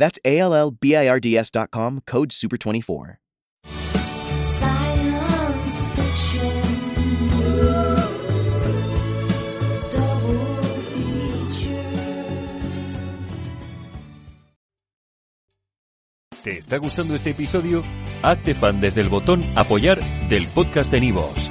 That's A L L B I R D S.com, code SUPER24. Science fiction. Double feature. ¿Te está gustando este episodio? Hazte fan desde el botón Apoyar del podcast de Nivos.